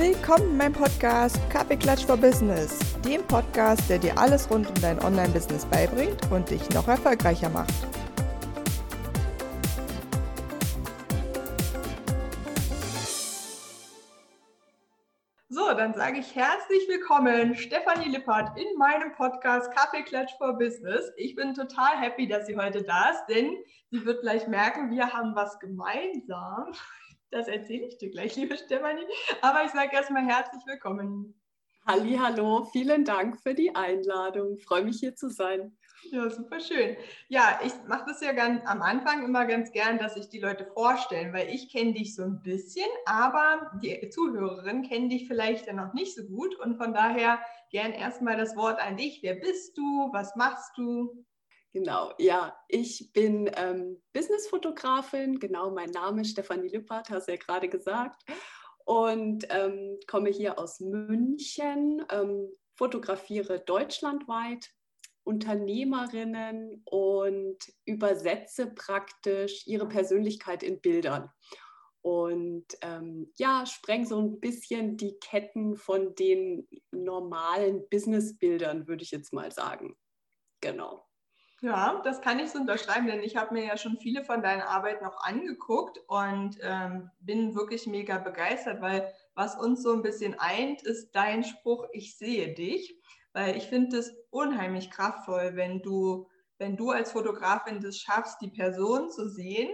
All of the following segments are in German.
Willkommen in meinem Podcast Kaffeeklatsch for Business, dem Podcast, der dir alles rund um dein Online-Business beibringt und dich noch erfolgreicher macht. So, dann sage ich herzlich willkommen, Stefanie Lippert, in meinem Podcast Kaffeeklatsch for Business. Ich bin total happy, dass sie heute da ist, denn sie wird gleich merken, wir haben was gemeinsam. Das erzähle ich dir gleich, liebe Stefanie. Aber ich sage erstmal herzlich willkommen. Halli, hallo, vielen Dank für die Einladung. Ich freue mich hier zu sein. Ja, super schön. Ja, ich mache das ja ganz am Anfang immer ganz gern, dass sich die Leute vorstellen, weil ich kenne dich so ein bisschen, aber die Zuhörerinnen kennen dich vielleicht ja noch nicht so gut und von daher gern erstmal das Wort an dich. Wer bist du? Was machst du? Genau, ja, ich bin ähm, Businessfotografin, genau, mein Name ist Stefanie Lippert, hast du ja gerade gesagt, und ähm, komme hier aus München, ähm, fotografiere deutschlandweit Unternehmerinnen und übersetze praktisch ihre Persönlichkeit in Bildern. Und ähm, ja, spreng so ein bisschen die Ketten von den normalen Businessbildern, würde ich jetzt mal sagen. Genau. Ja, das kann ich so unterschreiben, denn ich habe mir ja schon viele von deinen Arbeiten noch angeguckt und ähm, bin wirklich mega begeistert, weil was uns so ein bisschen eint, ist dein Spruch, ich sehe dich, weil ich finde es unheimlich kraftvoll, wenn du, wenn du als Fotografin das schaffst, die Person zu sehen,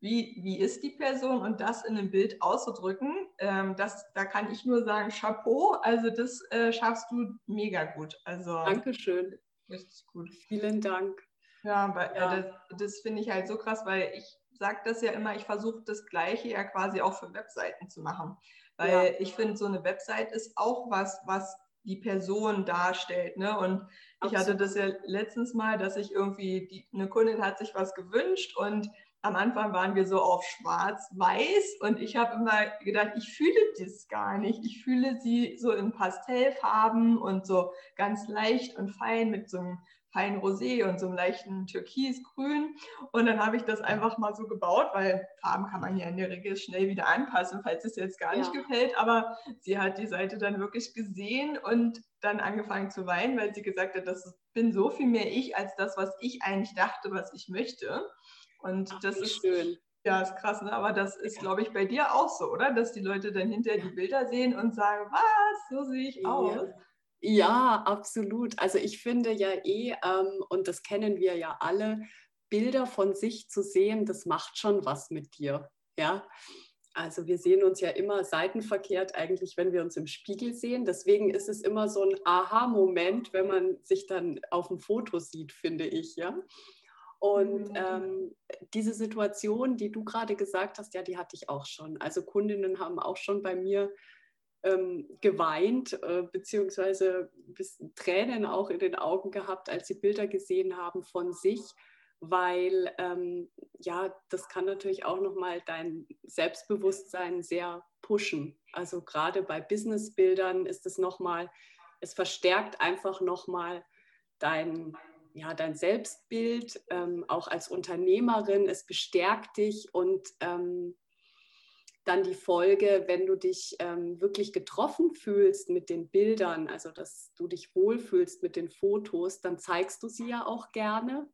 wie, wie ist die Person und das in einem Bild auszudrücken, ähm, das, da kann ich nur sagen, Chapeau, also das äh, schaffst du mega gut. Also, Dankeschön. Richtig gut. Vielen Dank. Ja, aber äh, ja. Das, das finde ich halt so krass, weil ich sage das ja immer, ich versuche das Gleiche ja quasi auch für Webseiten zu machen. Weil ja. ich finde, so eine Website ist auch was, was die Person darstellt. Ne? Und Absolut. ich hatte das ja letztens mal, dass ich irgendwie, die, eine Kundin hat sich was gewünscht und am Anfang waren wir so auf schwarz-weiß und ich habe immer gedacht, ich fühle das gar nicht. Ich fühle sie so in Pastellfarben und so ganz leicht und fein mit so einem feinen Rosé und so einem leichten Türkisgrün. Und dann habe ich das einfach mal so gebaut, weil Farben kann man ja in der Regel schnell wieder anpassen, falls es jetzt gar nicht ja. gefällt. Aber sie hat die Seite dann wirklich gesehen und dann angefangen zu weinen, weil sie gesagt hat, das bin so viel mehr ich als das, was ich eigentlich dachte, was ich möchte. Und Ach, das ist schön. Ja, ist krass, ne? aber das ist, glaube ich, bei dir auch so, oder? Dass die Leute dann hinterher die Bilder sehen und sagen, was, so sehe ich aus. Ja. Ja, absolut. Also ich finde ja eh, ähm, und das kennen wir ja alle, Bilder von sich zu sehen, das macht schon was mit dir. Ja. Also wir sehen uns ja immer seitenverkehrt eigentlich, wenn wir uns im Spiegel sehen. Deswegen ist es immer so ein Aha-Moment, wenn man sich dann auf dem Foto sieht, finde ich, ja. Und mhm. ähm, diese Situation, die du gerade gesagt hast, ja, die hatte ich auch schon. Also Kundinnen haben auch schon bei mir ähm, geweint, äh, beziehungsweise Tränen auch in den Augen gehabt, als sie Bilder gesehen haben von sich, weil ähm, ja, das kann natürlich auch nochmal dein Selbstbewusstsein sehr pushen. Also gerade bei Businessbildern ist es nochmal, es verstärkt einfach nochmal dein, ja, dein Selbstbild, ähm, auch als Unternehmerin, es bestärkt dich und ähm, dann die Folge, wenn du dich ähm, wirklich getroffen fühlst mit den Bildern, also dass du dich wohlfühlst mit den Fotos, dann zeigst du sie ja auch gerne.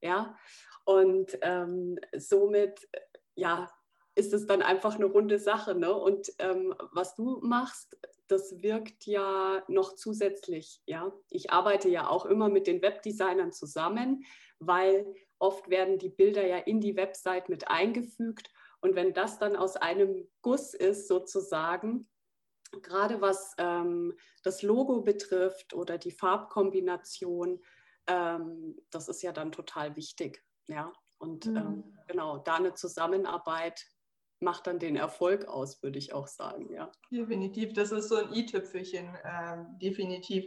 Ja, und ähm, somit, ja, ist es dann einfach eine runde Sache. Ne? Und ähm, was du machst, das wirkt ja noch zusätzlich. Ja, ich arbeite ja auch immer mit den Webdesignern zusammen, weil oft werden die Bilder ja in die Website mit eingefügt und wenn das dann aus einem Guss ist, sozusagen, gerade was ähm, das Logo betrifft oder die Farbkombination, ähm, das ist ja dann total wichtig. Ja, und mhm. ähm, genau, da eine Zusammenarbeit macht dann den Erfolg aus, würde ich auch sagen, ja. Definitiv, das ist so ein i-Tüpfelchen, äh, definitiv.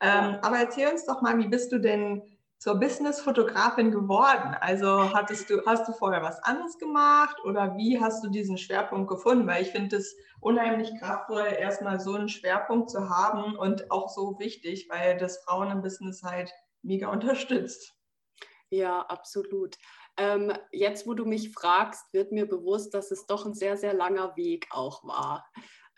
Ähm, aber erzähl uns doch mal, wie bist du denn zur Business-Fotografin geworden? Also hattest du, hast du vorher was anderes gemacht oder wie hast du diesen Schwerpunkt gefunden? Weil ich finde es unheimlich kraftvoll, erstmal so einen Schwerpunkt zu haben und auch so wichtig, weil das Frauen im Business halt mega unterstützt. Ja, absolut. Ähm, jetzt, wo du mich fragst, wird mir bewusst, dass es doch ein sehr, sehr langer Weg auch war.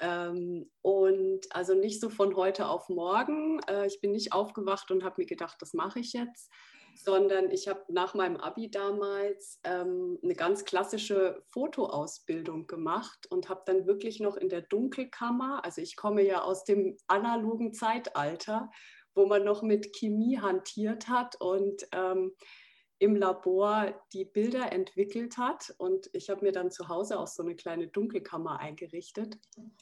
Ähm, und also nicht so von heute auf morgen. Äh, ich bin nicht aufgewacht und habe mir gedacht, das mache ich jetzt, sondern ich habe nach meinem Abi damals ähm, eine ganz klassische Fotoausbildung gemacht und habe dann wirklich noch in der Dunkelkammer, also ich komme ja aus dem analogen Zeitalter, wo man noch mit Chemie hantiert hat und ähm, im Labor die Bilder entwickelt hat. Und ich habe mir dann zu Hause auch so eine kleine Dunkelkammer eingerichtet.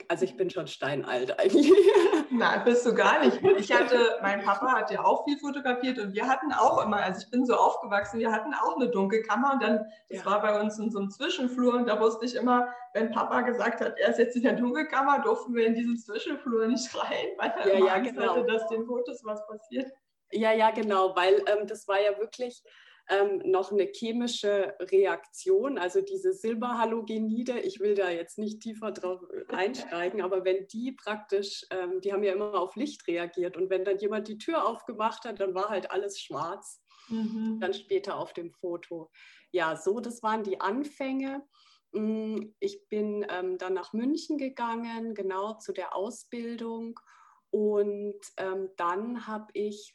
Also ich bin schon steinalt eigentlich. Nein, bist du gar nicht. Ich hatte, mein Papa hat ja auch viel fotografiert und wir hatten auch immer, also ich bin so aufgewachsen, wir hatten auch eine Dunkelkammer und dann, das ja. war bei uns in so einem Zwischenflur und da wusste ich immer, wenn Papa gesagt hat, er ist jetzt in der Dunkelkammer, durften wir in diesen Zwischenflur nicht rein, weil er ja, ja, Angst genau. hatte, dass den Fotos was passiert. Ja, ja, genau, weil ähm, das war ja wirklich ähm, noch eine chemische Reaktion, also diese Silberhalogenide. Ich will da jetzt nicht tiefer drauf einsteigen, aber wenn die praktisch, ähm, die haben ja immer auf Licht reagiert und wenn dann jemand die Tür aufgemacht hat, dann war halt alles schwarz. Mhm. Dann später auf dem Foto. Ja, so, das waren die Anfänge. Mm, ich bin ähm, dann nach München gegangen, genau zu der Ausbildung. Und ähm, dann habe ich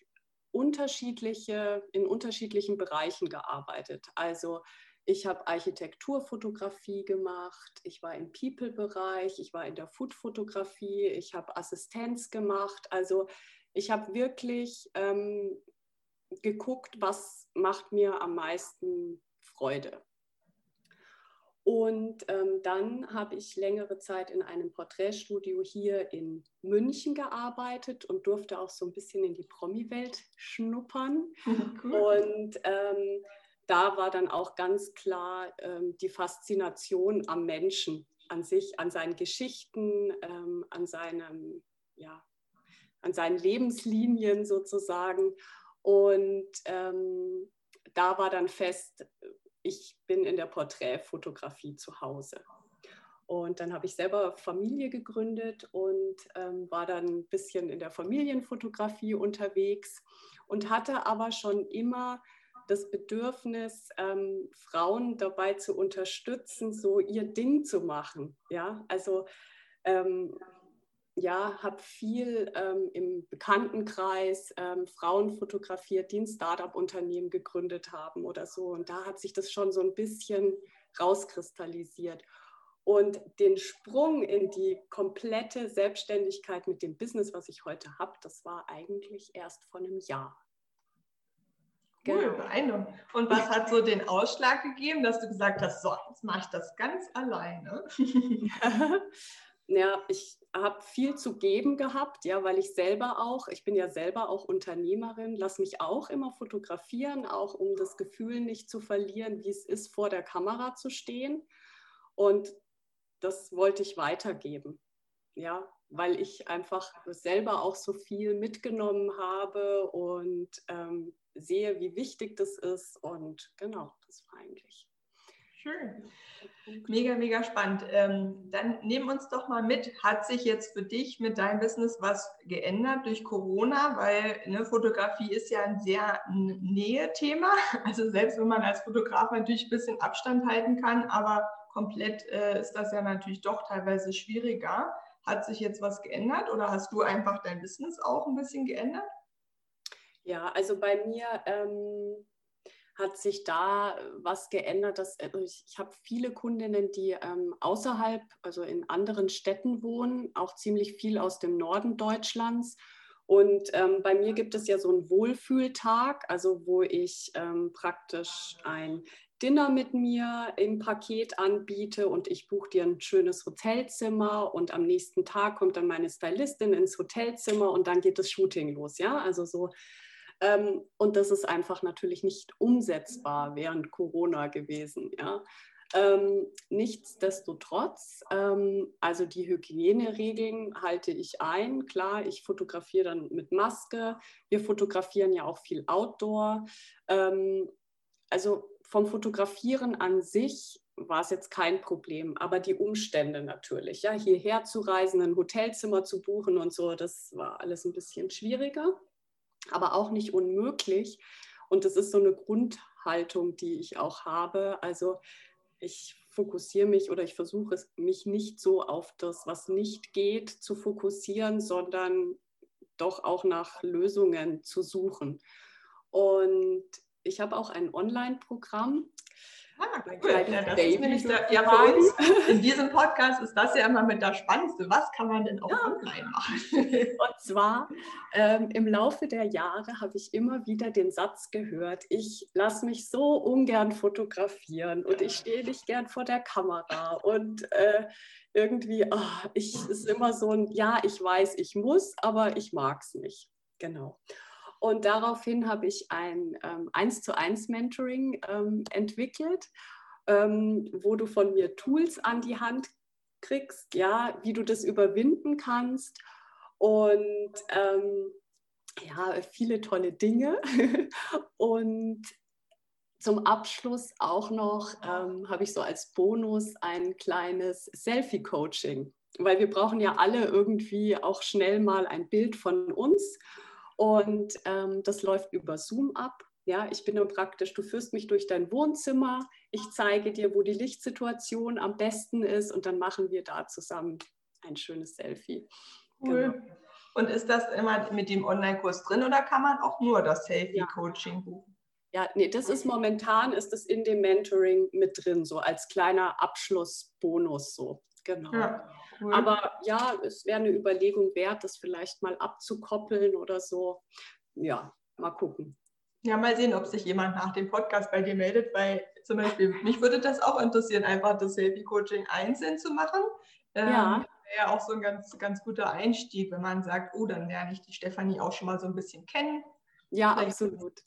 unterschiedliche, in unterschiedlichen Bereichen gearbeitet. Also ich habe Architekturfotografie gemacht, ich war im People-Bereich, ich war in der Food-Fotografie, ich habe Assistenz gemacht. Also ich habe wirklich ähm, geguckt, was macht mir am meisten Freude. Und ähm, dann habe ich längere Zeit in einem Porträtstudio hier in München gearbeitet und durfte auch so ein bisschen in die Promi-Welt schnuppern. Cool. Und ähm, da war dann auch ganz klar ähm, die Faszination am Menschen, an sich, an seinen Geschichten, ähm, an, seinem, ja, an seinen Lebenslinien sozusagen. Und ähm, da war dann fest, ich bin in der Porträtfotografie zu Hause. Und dann habe ich selber Familie gegründet und ähm, war dann ein bisschen in der Familienfotografie unterwegs und hatte aber schon immer das Bedürfnis, ähm, Frauen dabei zu unterstützen, so ihr Ding zu machen. Ja, also ähm, ja, habe viel ähm, im Bekanntenkreis ähm, Frauen fotografiert, die ein Startup-Unternehmen gegründet haben oder so. Und da hat sich das schon so ein bisschen rauskristallisiert. Und den Sprung in die komplette Selbstständigkeit mit dem Business, was ich heute habe, das war eigentlich erst vor einem Jahr. Cool, genau. beeindruckend. Und was hat so den Ausschlag gegeben, dass du gesagt hast, so, jetzt mache ich das ganz alleine? ja, ich habe viel zu geben gehabt, ja, weil ich selber auch, ich bin ja selber auch Unternehmerin, lass mich auch immer fotografieren, auch um das Gefühl nicht zu verlieren, wie es ist, vor der Kamera zu stehen. Und das wollte ich weitergeben, ja, weil ich einfach selber auch so viel mitgenommen habe und ähm, sehe, wie wichtig das ist. Und genau, das war eigentlich. Schön. Mega, mega spannend. Ähm, dann nehmen uns doch mal mit. Hat sich jetzt für dich mit deinem Business was geändert durch Corona? Weil ne, Fotografie ist ja ein sehr Nähe-Thema. Also selbst wenn man als Fotograf natürlich ein bisschen Abstand halten kann, aber komplett äh, ist das ja natürlich doch teilweise schwieriger. Hat sich jetzt was geändert oder hast du einfach dein Business auch ein bisschen geändert? Ja, also bei mir ähm, hat sich da was geändert. Dass, äh, ich ich habe viele Kundinnen, die ähm, außerhalb, also in anderen Städten wohnen, auch ziemlich viel aus dem Norden Deutschlands. Und ähm, bei mir gibt es ja so einen Wohlfühltag, also wo ich ähm, praktisch ein Dinner mit mir im Paket anbiete und ich buche dir ein schönes Hotelzimmer und am nächsten Tag kommt dann meine Stylistin ins Hotelzimmer und dann geht das Shooting los, ja, also so ähm, und das ist einfach natürlich nicht umsetzbar während Corona gewesen. Ja. Ähm, nichtsdestotrotz, ähm, also die Hygieneregeln halte ich ein. Klar, ich fotografiere dann mit Maske. Wir fotografieren ja auch viel Outdoor. Ähm, also vom Fotografieren an sich war es jetzt kein Problem, aber die Umstände natürlich, ja, hierher zu reisen, ein Hotelzimmer zu buchen und so, das war alles ein bisschen schwieriger aber auch nicht unmöglich. Und das ist so eine Grundhaltung, die ich auch habe. Also ich fokussiere mich oder ich versuche es, mich nicht so auf das, was nicht geht, zu fokussieren, sondern doch auch nach Lösungen zu suchen. Und ich habe auch ein Online-Programm, Ah, cool. Ja, das ist nämlich der, ja, für uns in diesem Podcast ist das ja immer mit das Spannendste. Was kann man denn auch ja. online machen? Und zwar ähm, im Laufe der Jahre habe ich immer wieder den Satz gehört, ich lasse mich so ungern fotografieren und ich stehe nicht gern vor der Kamera und äh, irgendwie, oh, ich ist immer so ein, ja, ich weiß, ich muss, aber ich mag es nicht. Genau. Und daraufhin habe ich ein ähm, 1 zu 1 Mentoring ähm, entwickelt, ähm, wo du von mir Tools an die Hand kriegst, ja, wie du das überwinden kannst. Und ähm, ja, viele tolle Dinge. und zum Abschluss auch noch ähm, habe ich so als Bonus ein kleines Selfie-Coaching, weil wir brauchen ja alle irgendwie auch schnell mal ein Bild von uns. Und ähm, das läuft über Zoom ab. Ja, ich bin dann praktisch, du führst mich durch dein Wohnzimmer, ich zeige dir, wo die Lichtsituation am besten ist und dann machen wir da zusammen ein schönes Selfie. Cool. Genau. Und ist das immer mit dem Online-Kurs drin oder kann man auch nur das Selfie-Coaching ja. buchen? Ja, nee, das ist momentan, ist das in dem Mentoring mit drin, so als kleiner Abschlussbonus so. Genau. Ja. Cool. Aber ja, es wäre eine Überlegung wert, das vielleicht mal abzukoppeln oder so. Ja, mal gucken. Ja, mal sehen, ob sich jemand nach dem Podcast bei dir meldet, weil zum Beispiel mich würde das auch interessieren, einfach das Selfie-Coaching einzeln zu machen. Ähm, ja. Wäre ja auch so ein ganz, ganz guter Einstieg, wenn man sagt, oh, dann lerne ich die Stefanie auch schon mal so ein bisschen kennen. Ja, Vielleicht absolut.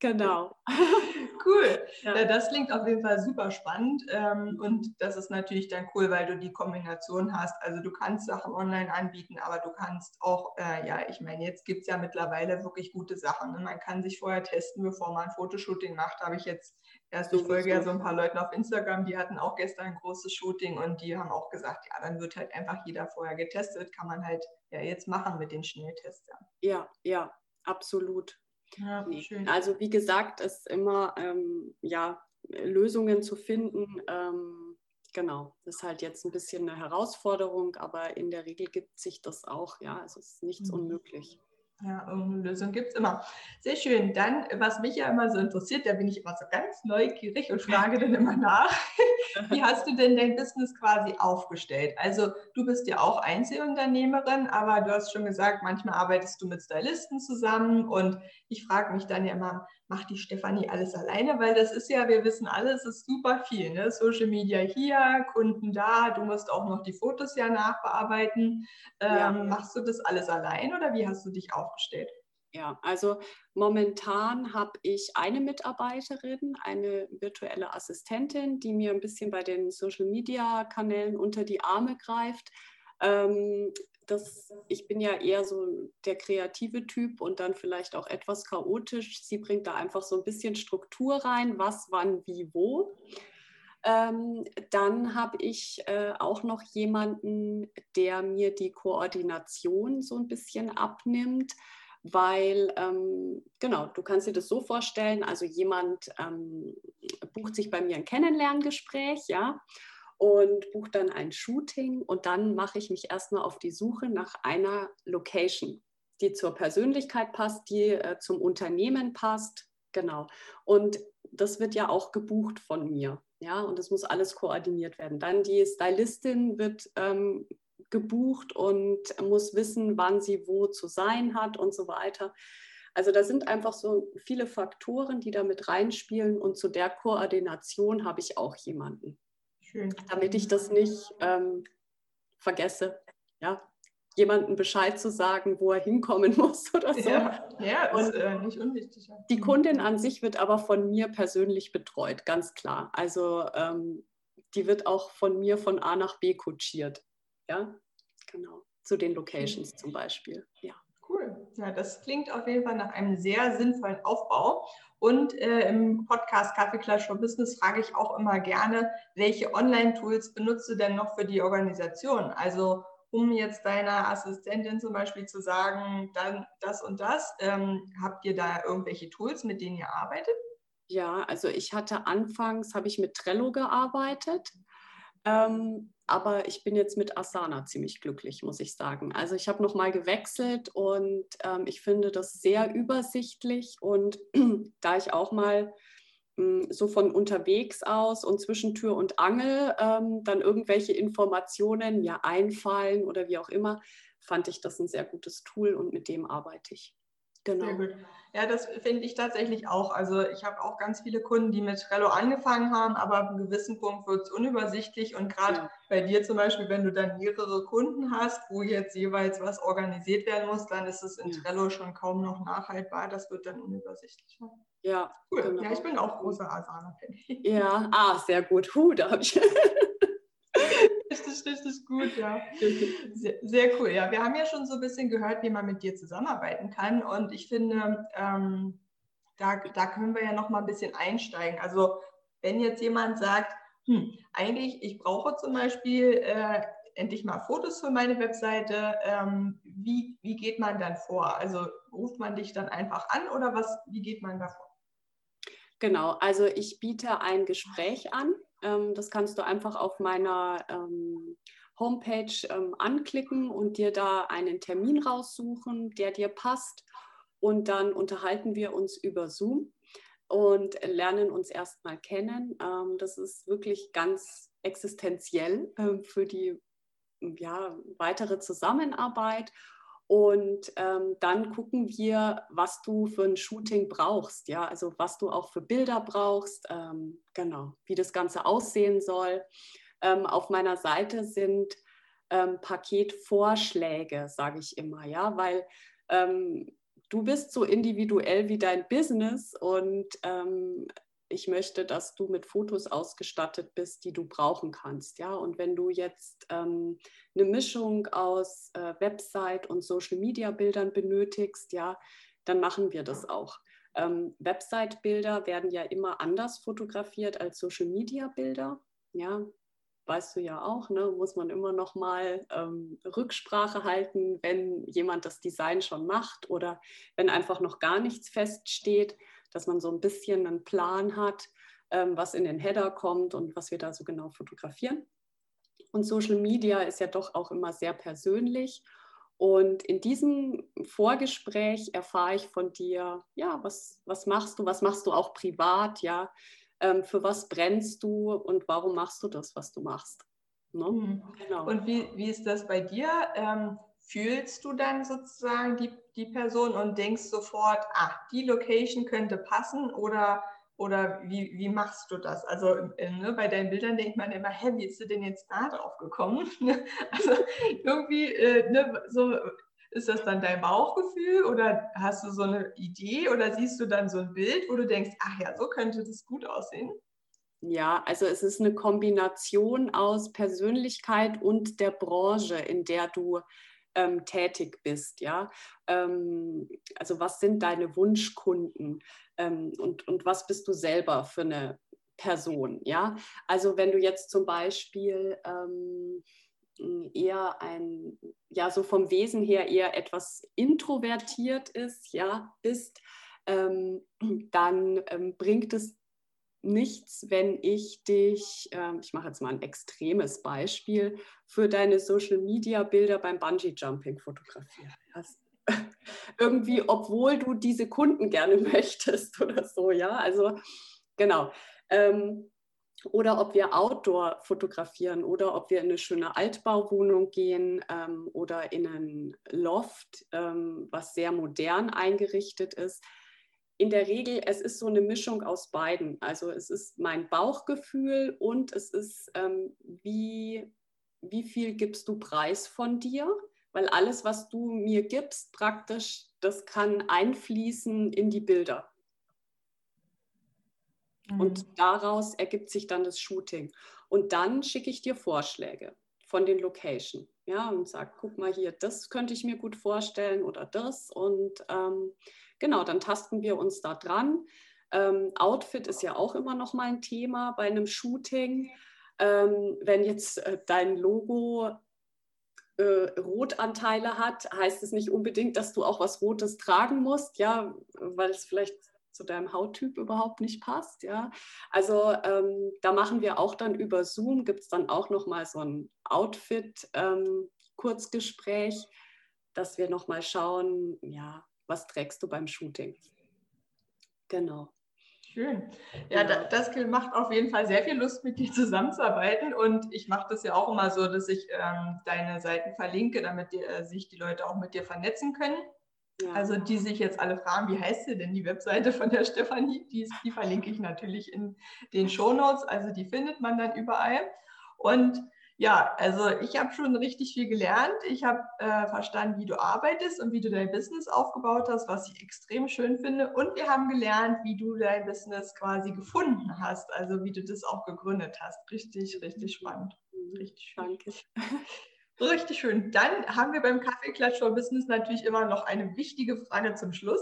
Genau. cool. Ja. ja. das klingt auf jeden Fall super spannend. Ähm, und das ist natürlich dann cool, weil du die Kombination hast. Also du kannst Sachen online anbieten, aber du kannst auch, äh, ja, ich meine, jetzt gibt es ja mittlerweile wirklich gute Sachen. Ne? Man kann sich vorher testen, bevor man ein Fotoshooting macht. Habe ich jetzt erst, ich folge ja so ein paar Leuten auf Instagram, die hatten auch gestern ein großes Shooting und die haben auch gesagt, ja, dann wird halt einfach jeder vorher getestet. Kann man halt ja jetzt machen mit den Schnelltests. Ja, ja, absolut. Ja, schön. Also wie gesagt, ist immer ähm, ja, Lösungen zu finden. Ähm, genau, das ist halt jetzt ein bisschen eine Herausforderung, aber in der Regel gibt sich das auch. Ja, es ist nichts mhm. unmöglich. Ja, irgendeine Lösung gibt es immer. Sehr schön. Dann, was mich ja immer so interessiert, da bin ich immer so ganz neugierig und frage dann immer nach, wie hast du denn dein Business quasi aufgestellt? Also du bist ja auch Einzelunternehmerin, aber du hast schon gesagt, manchmal arbeitest du mit Stylisten zusammen und ich frage mich dann ja immer, macht die Stefanie alles alleine? Weil das ist ja, wir wissen alle, es ist super viel. Ne? Social Media hier, Kunden da, du musst auch noch die Fotos ja nachbearbeiten. Ähm, ja. Machst du das alles allein oder wie hast du dich aufgestellt? Ja, also momentan habe ich eine Mitarbeiterin, eine virtuelle Assistentin, die mir ein bisschen bei den Social-Media-Kanälen unter die Arme greift. Ähm, das, ich bin ja eher so der kreative Typ und dann vielleicht auch etwas chaotisch. Sie bringt da einfach so ein bisschen Struktur rein, was, wann, wie, wo. Ähm, dann habe ich äh, auch noch jemanden, der mir die Koordination so ein bisschen abnimmt, weil, ähm, genau, du kannst dir das so vorstellen, also jemand ähm, bucht sich bei mir ein Kennenlerngespräch, ja, und buche dann ein Shooting und dann mache ich mich erstmal auf die Suche nach einer Location, die zur Persönlichkeit passt, die äh, zum Unternehmen passt. Genau. Und das wird ja auch gebucht von mir. Ja, und das muss alles koordiniert werden. Dann die Stylistin wird ähm, gebucht und muss wissen, wann sie wo zu sein hat und so weiter. Also da sind einfach so viele Faktoren, die da mit reinspielen und zu der Koordination habe ich auch jemanden. Schön. Damit ich das nicht ähm, vergesse, ja, jemandem Bescheid zu sagen, wo er hinkommen muss oder so. Ja, ja ist äh, nicht unwichtig. Die Kundin an sich wird aber von mir persönlich betreut, ganz klar. Also ähm, die wird auch von mir von A nach B kutschiert. Ja, genau. Zu den Locations mhm. zum Beispiel. Ja. Ja, das klingt auf jeden Fall nach einem sehr sinnvollen Aufbau. Und äh, im Podcast Kaffeeklatsch for Business frage ich auch immer gerne, welche Online-Tools benutzt du denn noch für die Organisation? Also um jetzt deiner Assistentin zum Beispiel zu sagen, dann das und das, ähm, habt ihr da irgendwelche Tools, mit denen ihr arbeitet? Ja, also ich hatte anfangs, habe ich mit Trello gearbeitet, ähm, aber ich bin jetzt mit Asana ziemlich glücklich, muss ich sagen. Also ich habe nochmal gewechselt und ähm, ich finde das sehr übersichtlich und da ich auch mal hm, so von unterwegs aus und zwischen Tür und Angel ähm, dann irgendwelche Informationen mir einfallen oder wie auch immer, fand ich das ein sehr gutes Tool und mit dem arbeite ich. Genau. Sehr gut. Ja, das finde ich tatsächlich auch. Also ich habe auch ganz viele Kunden, die mit Trello angefangen haben, aber ab einem gewissen Punkt wird es unübersichtlich. Und gerade ja. bei dir zum Beispiel, wenn du dann mehrere Kunden hast, wo jetzt jeweils was organisiert werden muss, dann ist es in ja. Trello schon kaum noch nachhaltbar. Das wird dann unübersichtlich. Ja, cool. Genau. Ja, ich bin auch großer Asana-Fan. Ja, ah, sehr gut. Huh, da habe ich. richtig, richtig gut, ja. Sehr, sehr, cool. Ja, wir haben ja schon so ein bisschen gehört, wie man mit dir zusammenarbeiten kann. Und ich finde, ähm, da, da können wir ja noch mal ein bisschen einsteigen. Also wenn jetzt jemand sagt, hm, eigentlich, ich brauche zum Beispiel äh, endlich mal Fotos für meine Webseite, ähm, wie, wie geht man dann vor? Also ruft man dich dann einfach an oder was, wie geht man da vor? Genau, also ich biete ein Gespräch an ähm, das kannst du einfach auf meiner ähm, Homepage ähm, anklicken und dir da einen Termin raussuchen, der dir passt. Und dann unterhalten wir uns über Zoom und lernen uns erstmal kennen. Das ist wirklich ganz existenziell für die ja, weitere Zusammenarbeit. Und ähm, dann gucken wir, was du für ein Shooting brauchst, ja, also was du auch für Bilder brauchst, ähm, genau, wie das Ganze aussehen soll. Ähm, auf meiner Seite sind ähm, Paketvorschläge, sage ich immer, ja, weil ähm, du bist so individuell wie dein Business und ähm, ich möchte, dass du mit Fotos ausgestattet bist, die du brauchen kannst. Ja? Und wenn du jetzt ähm, eine Mischung aus äh, Website und Social-Media-Bildern benötigst, ja, dann machen wir das auch. Ähm, Website-Bilder werden ja immer anders fotografiert als Social-Media-Bilder. Ja, weißt du ja auch, ne, muss man immer noch mal ähm, Rücksprache halten, wenn jemand das Design schon macht oder wenn einfach noch gar nichts feststeht dass man so ein bisschen einen Plan hat, ähm, was in den Header kommt und was wir da so genau fotografieren. Und Social Media ist ja doch auch immer sehr persönlich. Und in diesem Vorgespräch erfahre ich von dir, ja, was, was machst du, was machst du auch privat, ja, ähm, für was brennst du und warum machst du das, was du machst. Ne? Mhm. Genau. Und wie, wie ist das bei dir? Ähm, fühlst du dann sozusagen die, die Person und denkst sofort, ach, die Location könnte passen oder, oder wie, wie machst du das? Also äh, ne, bei deinen Bildern denkt man immer, hä, wie ist du denn jetzt da drauf gekommen? also irgendwie, äh, ne, so ist das dann dein Bauchgefühl oder hast du so eine Idee oder siehst du dann so ein Bild, wo du denkst, ach ja, so könnte das gut aussehen? Ja, also es ist eine Kombination aus Persönlichkeit und der Branche, in der du ähm, tätig bist. Ja? Ähm, also was sind deine Wunschkunden ähm, und, und was bist du selber für eine Person? Ja? Also wenn du jetzt zum Beispiel ähm, eher ein, ja, so vom Wesen her eher etwas introvertiert ist, ja, bist, ähm, dann ähm, bringt es nichts, wenn ich dich, äh, ich mache jetzt mal ein extremes Beispiel, für deine Social-Media-Bilder beim Bungee-Jumping fotografiere. irgendwie, obwohl du diese Kunden gerne möchtest oder so, ja, also genau. Ähm, oder ob wir Outdoor fotografieren oder ob wir in eine schöne Altbauwohnung gehen ähm, oder in ein Loft, ähm, was sehr modern eingerichtet ist in der Regel, es ist so eine Mischung aus beiden. Also es ist mein Bauchgefühl und es ist, ähm, wie, wie viel gibst du preis von dir? Weil alles, was du mir gibst, praktisch, das kann einfließen in die Bilder. Mhm. Und daraus ergibt sich dann das Shooting. Und dann schicke ich dir Vorschläge von den Location. Ja, und sage, guck mal hier, das könnte ich mir gut vorstellen oder das. Und ähm, genau, dann tasten wir uns da dran. Ähm, Outfit ist ja auch immer noch mal ein Thema bei einem Shooting. Ähm, wenn jetzt äh, dein Logo äh, Rotanteile hat, heißt es nicht unbedingt, dass du auch was Rotes tragen musst, ja, weil es vielleicht zu deinem Hauttyp überhaupt nicht passt. Ja? Also ähm, da machen wir auch dann über Zoom, gibt es dann auch nochmal so ein Outfit-Kurzgespräch, ähm, dass wir nochmal schauen, ja, was trägst du beim Shooting. Genau. Schön. Ja, ja. das macht auf jeden Fall sehr viel Lust, mit dir zusammenzuarbeiten. Und ich mache das ja auch immer so, dass ich ähm, deine Seiten verlinke, damit die, äh, sich die Leute auch mit dir vernetzen können. Ja. Also die sich jetzt alle fragen, wie heißt sie denn die Webseite von der Stefanie? Die, die verlinke ich natürlich in den Show Notes. Also die findet man dann überall. Und ja, also ich habe schon richtig viel gelernt. Ich habe äh, verstanden, wie du arbeitest und wie du dein Business aufgebaut hast, was ich extrem schön finde. Und wir haben gelernt, wie du dein Business quasi gefunden hast, also wie du das auch gegründet hast. Richtig, richtig spannend. Richtig schön. Danke. Richtig schön. Dann haben wir beim Kaffeeklatsch for Business natürlich immer noch eine wichtige Frage zum Schluss.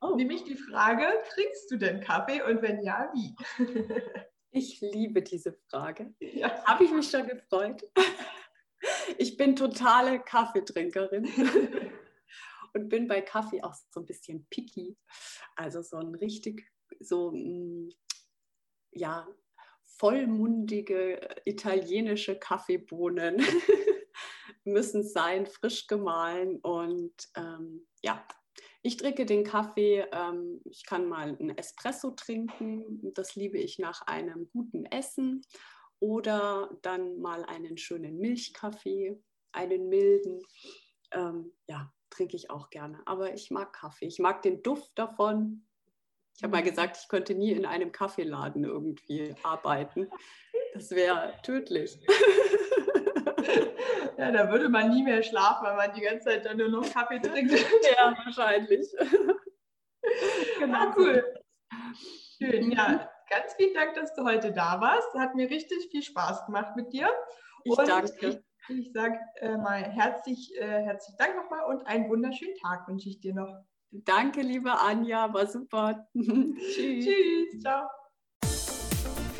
Oh. Nämlich die Frage, trinkst du denn Kaffee und wenn ja, wie? Ich liebe diese Frage. Ja. Habe ich mich schon gefreut. Ich bin totale Kaffeetrinkerin und bin bei Kaffee auch so ein bisschen picky. Also so ein richtig, so, mm, ja, vollmundige italienische Kaffeebohnen müssen sein, frisch gemahlen und ähm, ja, ich trinke den Kaffee, ähm, ich kann mal einen Espresso trinken, das liebe ich nach einem guten Essen oder dann mal einen schönen Milchkaffee, einen milden. Ähm, ja, trinke ich auch gerne. Aber ich mag Kaffee. Ich mag den Duft davon. Ich habe mal mhm. gesagt, ich könnte nie in einem Kaffeeladen irgendwie arbeiten. Das wäre tödlich. Ja, da würde man nie mehr schlafen, weil man die ganze Zeit dann nur noch Kaffee trinkt. ja, wahrscheinlich. genau. Ah, cool. Schön. Ja, ganz vielen Dank, dass du heute da warst. Hat mir richtig viel Spaß gemacht mit dir. Ich und danke. Ich, ich sage äh, mal herzlich, äh, herzlichen Dank nochmal und einen wunderschönen Tag wünsche ich dir noch. Danke, liebe Anja, war super. Tschüss. Tschüss, ciao.